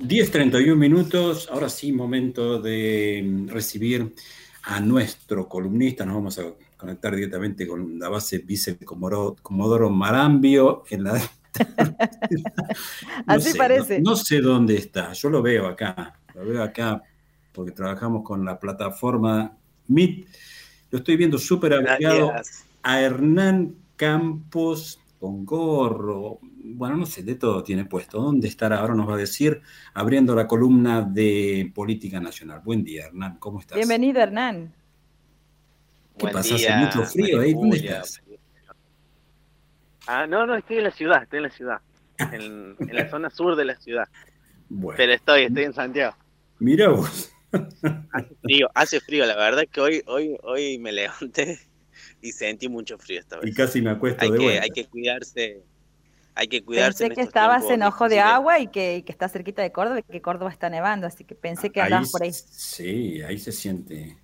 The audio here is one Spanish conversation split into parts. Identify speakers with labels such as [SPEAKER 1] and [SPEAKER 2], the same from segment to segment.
[SPEAKER 1] 10.31 minutos, ahora sí, momento de mm, recibir a nuestro columnista. Nos vamos a conectar directamente con la base Vice Comodoro Marambio en la
[SPEAKER 2] Así parece.
[SPEAKER 1] No, sé dónde está, yo lo veo acá, lo veo acá porque trabajamos con la plataforma Meet. Lo estoy viendo súper abrigado a Hernán Campos con gorro, bueno, no sé, de todo tiene puesto. ¿Dónde estará? Ahora nos va a decir, abriendo la columna de Política Nacional. Buen día, Hernán, ¿cómo estás?
[SPEAKER 2] Bienvenido, Hernán.
[SPEAKER 1] ¿Qué pasa? ¿Hace mucho frío ahí? ¿Dónde estás?
[SPEAKER 3] Ah, no, no, estoy en la ciudad, estoy en la ciudad, en, la zona sur de la ciudad. Bueno. Pero estoy, estoy en Santiago.
[SPEAKER 1] Mira vos.
[SPEAKER 3] Hace frío, hace frío, la verdad que hoy, hoy, hoy me levanté y sentí mucho frío esta vez.
[SPEAKER 1] Y casi me acuesto
[SPEAKER 3] hay
[SPEAKER 1] de
[SPEAKER 3] que,
[SPEAKER 1] vuelta.
[SPEAKER 3] Hay que cuidarse, hay que cuidarse.
[SPEAKER 2] Pensé que estabas en Ojo de Agua y que, que está cerquita de Córdoba y que Córdoba está nevando, así que pensé que andabas por ahí.
[SPEAKER 1] Sí, ahí se siente.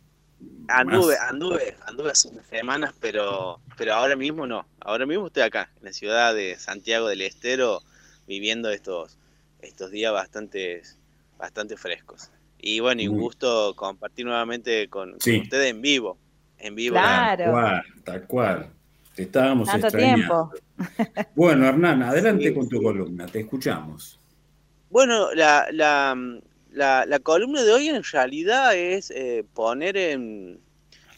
[SPEAKER 3] Anduve, anduve, anduve hace unas semanas, pero, pero ahora mismo no. Ahora mismo estoy acá, en la ciudad de Santiago del Estero, viviendo estos, estos días bastante, bastante frescos. Y bueno, y un gusto compartir nuevamente con, ustedes en vivo. En vivo.
[SPEAKER 2] Claro.
[SPEAKER 1] Tal cual, tal cual. Te estábamos extrañando. Bueno, Hernán, adelante con tu columna, te escuchamos.
[SPEAKER 3] Bueno, la, la, la, columna de hoy en realidad es eh, poner en,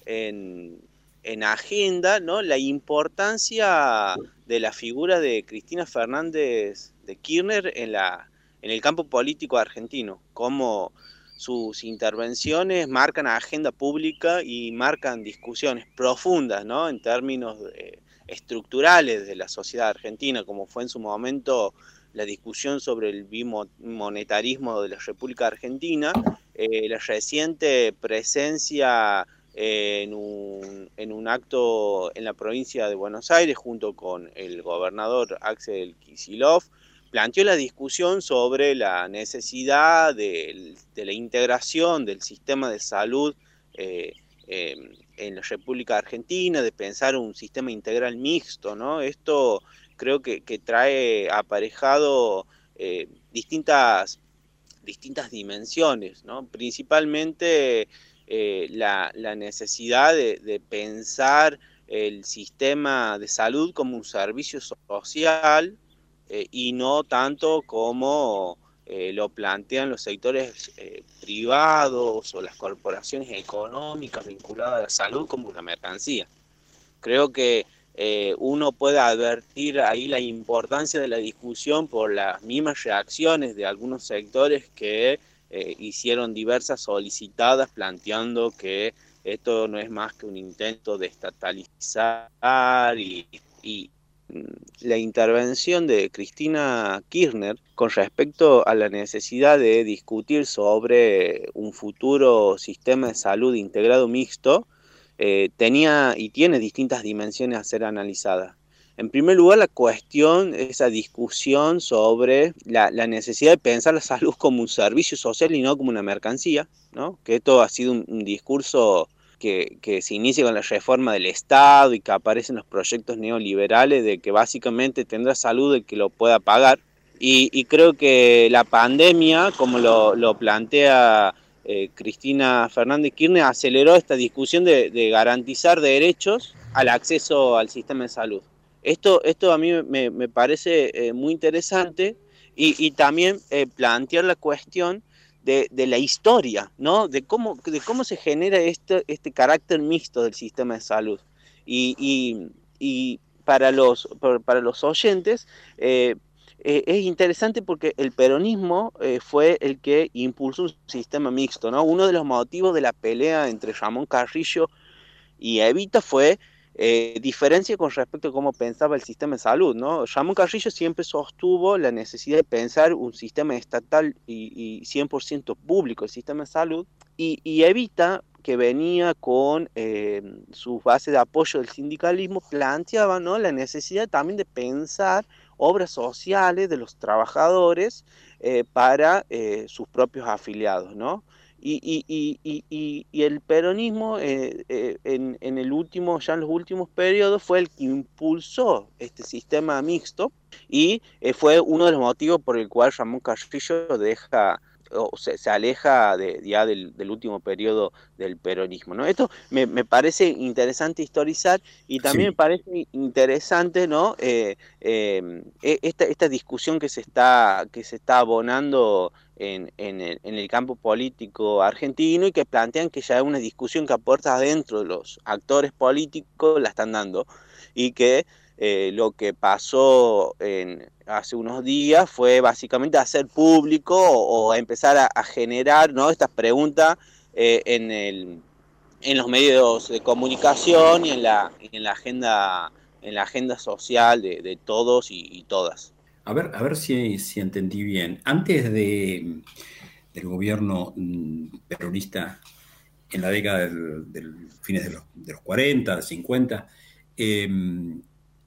[SPEAKER 3] en, en, agenda ¿no? la importancia de la figura de Cristina Fernández de Kirchner en, la, en el campo político argentino, cómo sus intervenciones marcan agenda pública y marcan discusiones profundas ¿no? en términos de, estructurales de la sociedad argentina, como fue en su momento la discusión sobre el bimonetarismo de la República Argentina, eh, la reciente presencia en, un, en, un, acto en la provincia de Buenos Aires junto con el gobernador Axel Kisilov, planteó la discusión sobre la necesidad de, la integración del sistema de salud eh, em, en la República Argentina, de pensar un sistema integral mixto, ¿no? Esto creo que, trae aparejado eh, distintas, distintas dimensiones, ¿no? Principalmente eh, la, necesidad de, pensar el sistema de salud como un servicio social eh, y no tanto como eh, lo plantean los sectores eh, privados o las corporaciones económicas vinculadas a la salud como una mercancía. Creo que eh, uno puede advertir ahí la importancia de la discusión por las mismas reacciones de algunos sectores que hicieron diversas solicitadas planteando que esto no es más que un intento de estatalizar y, y, la intervención de Cristina Kirchner con respecto a la necesidad de discutir sobre un futuro sistema de salud integrado mixto eh, tenía y tiene distintas dimensiones a ser analizadas. En primer lugar, la cuestión, esa discusión sobre la, necesidad de pensar la salud como un servicio social y no como una mercancía, ¿no? que esto ha sido un discurso que, se inicia con la reforma del Estado y que aparecen los proyectos neoliberales de que básicamente tendrá salud el que lo pueda pagar. Y, creo que la pandemia, como lo, plantea eh, Cristina Fernández Kirchner, aceleró esta discusión de, garantizar derechos al acceso al sistema de salud. Esto, esto a mí me, parece eh, muy interesante y, también eh, plantear la cuestión de, la historia, ¿no? De cómo, de cómo se genera este, este carácter mixto del sistema de salud. Y, para, los, para los oyentes eh, eh, es interesante porque el peronismo eh, fue el que impulsó un sistema mixto, ¿no? Uno de los motivos de la pelea entre Ramón Carrillo y Evita fue eh, diferencia con respecto a cómo pensaba el sistema de salud, ¿no? Ramón Carrillo siempre sostuvo la necesidad de pensar un sistema estatal y, 100% público, el sistema de salud, y, Evita, que venía con eh, sus bases de apoyo del sindicalismo, planteaba ¿no? la necesidad también de pensar obras sociales de los trabajadores eh, para sus propios afiliados, ¿no? Y, y, el peronismo eh, eh, en, en, el último, ya en los últimos periodos fue el que impulsó este sistema mixto y eh, fue uno de los motivos por el cual Ramón Carrillo deja o se, se, aleja de, ya del, del, último periodo del peronismo. ¿no? Esto me, me parece interesante historizar y también sí. me parece interesante ¿no? Eh, eh, esta, esta, discusión que se está, que se está abonando en, en, el, en, el, campo político argentino y que plantean que ya hay una discusión que aporta adentro de los actores políticos la están dando y que eh, lo que pasó hace unos días fue básicamente hacer público o, empezar a, generar ¿no? estas preguntas eh, en, el, en los medios de comunicación y en la, en la, agenda, en la agenda social de, todos y, todas.
[SPEAKER 1] A ver, a ver si, si entendí bien. Antes de, del gobierno mm, peronista en la década del, fines de los, de los 40, 50, eh,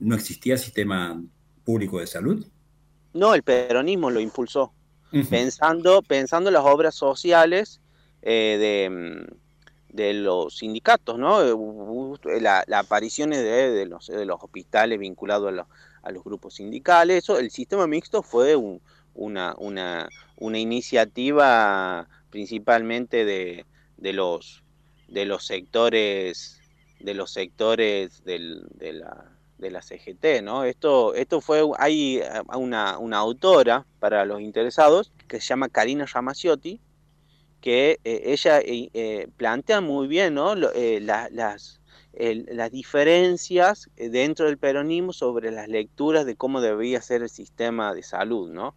[SPEAKER 1] ¿no existía sistema público de salud?
[SPEAKER 3] No, el peronismo lo impulsó, uh -huh. pensando, pensando en las obras sociales eh, de, de, los sindicatos, ¿no? La, la aparición de, de, los, de los hospitales vinculados a los a los grupos sindicales. Eso, el sistema mixto fue un, una, una, una, iniciativa principalmente de, de, los, de los sectores de los sectores del, de, la, de la CGT, ¿no? Esto, esto fue, hay una, una autora para los interesados que se llama Karina Ramaciotti, que eh, ella eh, plantea muy bien, ¿no? Eh, la, las, las diferencias eh, dentro del peronismo sobre las lecturas de cómo debía ser el sistema de salud, ¿no?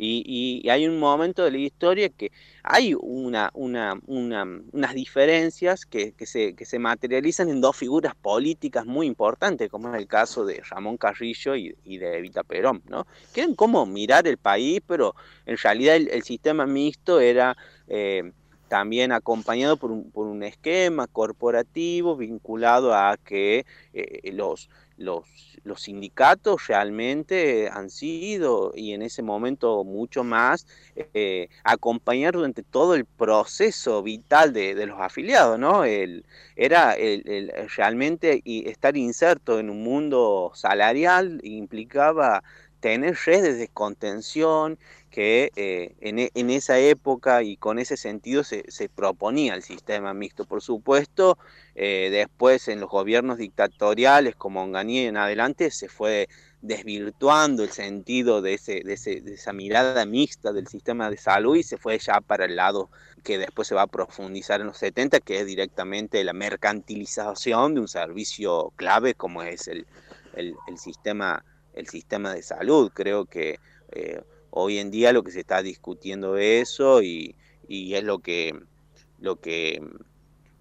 [SPEAKER 3] Y, y, hay un momento de la historia que hay una, una, una, unas diferencias que, que, se, que materializan en dos figuras políticas muy importantes, como es el caso de Ramón Carrillo y, de Evita Perón, ¿no? Quieren cómo mirar el país, pero en realidad el, el sistema mixto era... Eh, también acompañado por un, por un, esquema corporativo vinculado a que eh, los, los, los, sindicatos realmente han sido, y en ese momento mucho más, eh, acompañar durante todo el proceso vital de, de los afiliados, ¿no? El, era el, el, realmente estar inserto en un mundo salarial implicaba tener redes de contención que eh, en, en, esa época y con ese sentido se, se proponía el sistema mixto. Por supuesto, eh, después en los gobiernos dictatoriales como Onganía en adelante se fue desvirtuando el sentido de, ese, de, ese, de, esa mirada mixta del sistema de salud y se fue ya para el lado que después se va a profundizar en los 70, que es directamente la mercantilización de un servicio clave como es el, el, el sistema el sistema de salud. Creo que eh, hoy en día lo que se está discutiendo es eso y, y, es lo que, lo, que,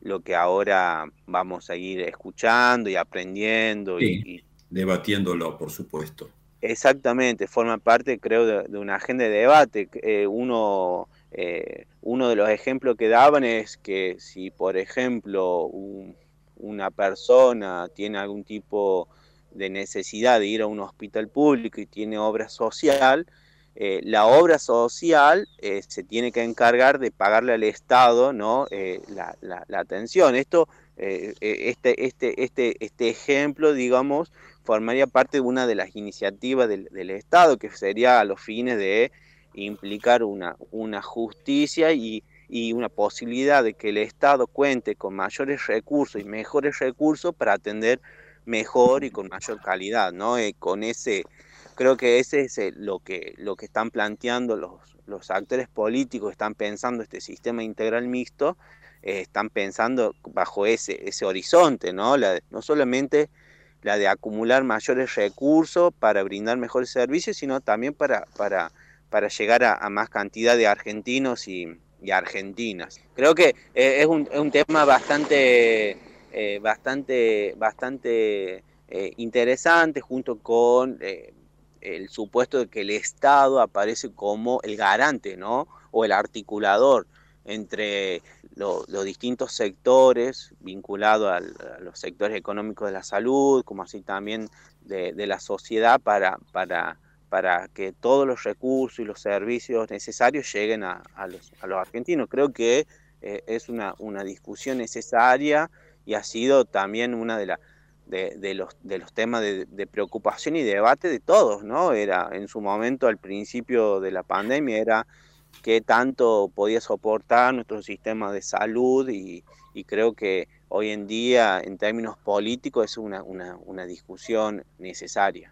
[SPEAKER 3] lo que ahora vamos a ir escuchando y aprendiendo.
[SPEAKER 1] Sí,
[SPEAKER 3] y,
[SPEAKER 1] debatiéndolo, por supuesto.
[SPEAKER 3] Exactamente, forma parte, creo, de, de una agenda de debate. Eh, uno, eh, uno de los ejemplos que daban es que si, por ejemplo, un, una persona tiene algún tipo de necesidad de ir a un hospital público y tiene obra social, eh, la obra social eh, se tiene que encargar de pagarle al Estado ¿no? Eh, la, la, la, atención. Esto, este, este, este, este ejemplo, digamos, formaría parte de una de las iniciativas del, del Estado, que sería a los fines de implicar una, una justicia y, y una posibilidad de que el Estado cuente con mayores recursos y mejores recursos para atender mejor y con mayor calidad, ¿no? Eh, con ese, creo que ese es el, lo, que, lo que están planteando los, los actores políticos, están pensando este sistema integral mixto, eh, están pensando bajo ese, ese horizonte, ¿no? No solamente la de acumular mayores recursos para brindar mejores servicios, sino también para, para, para llegar a, más cantidad de argentinos y, y argentinas. Creo que eh, es, un, es un tema bastante eh, bastante, bastante eh, interesante junto con eh, el supuesto de que el Estado aparece como el garante, ¿no? O el articulador entre lo, los distintos sectores vinculados a los sectores económicos de la salud, como así también de, de la sociedad para, para, para que todos los recursos y los servicios necesarios lleguen a, a, los, a los argentinos. Creo que eh, es una, una, discusión necesaria y ha sido también una de, la, de, los, de los temas de, preocupación y debate de todos, ¿no? Era en su momento, al principio de la pandemia, era qué tanto podía soportar nuestro sistema de salud y, y creo que hoy en día, en términos políticos, es una, una, una discusión necesaria.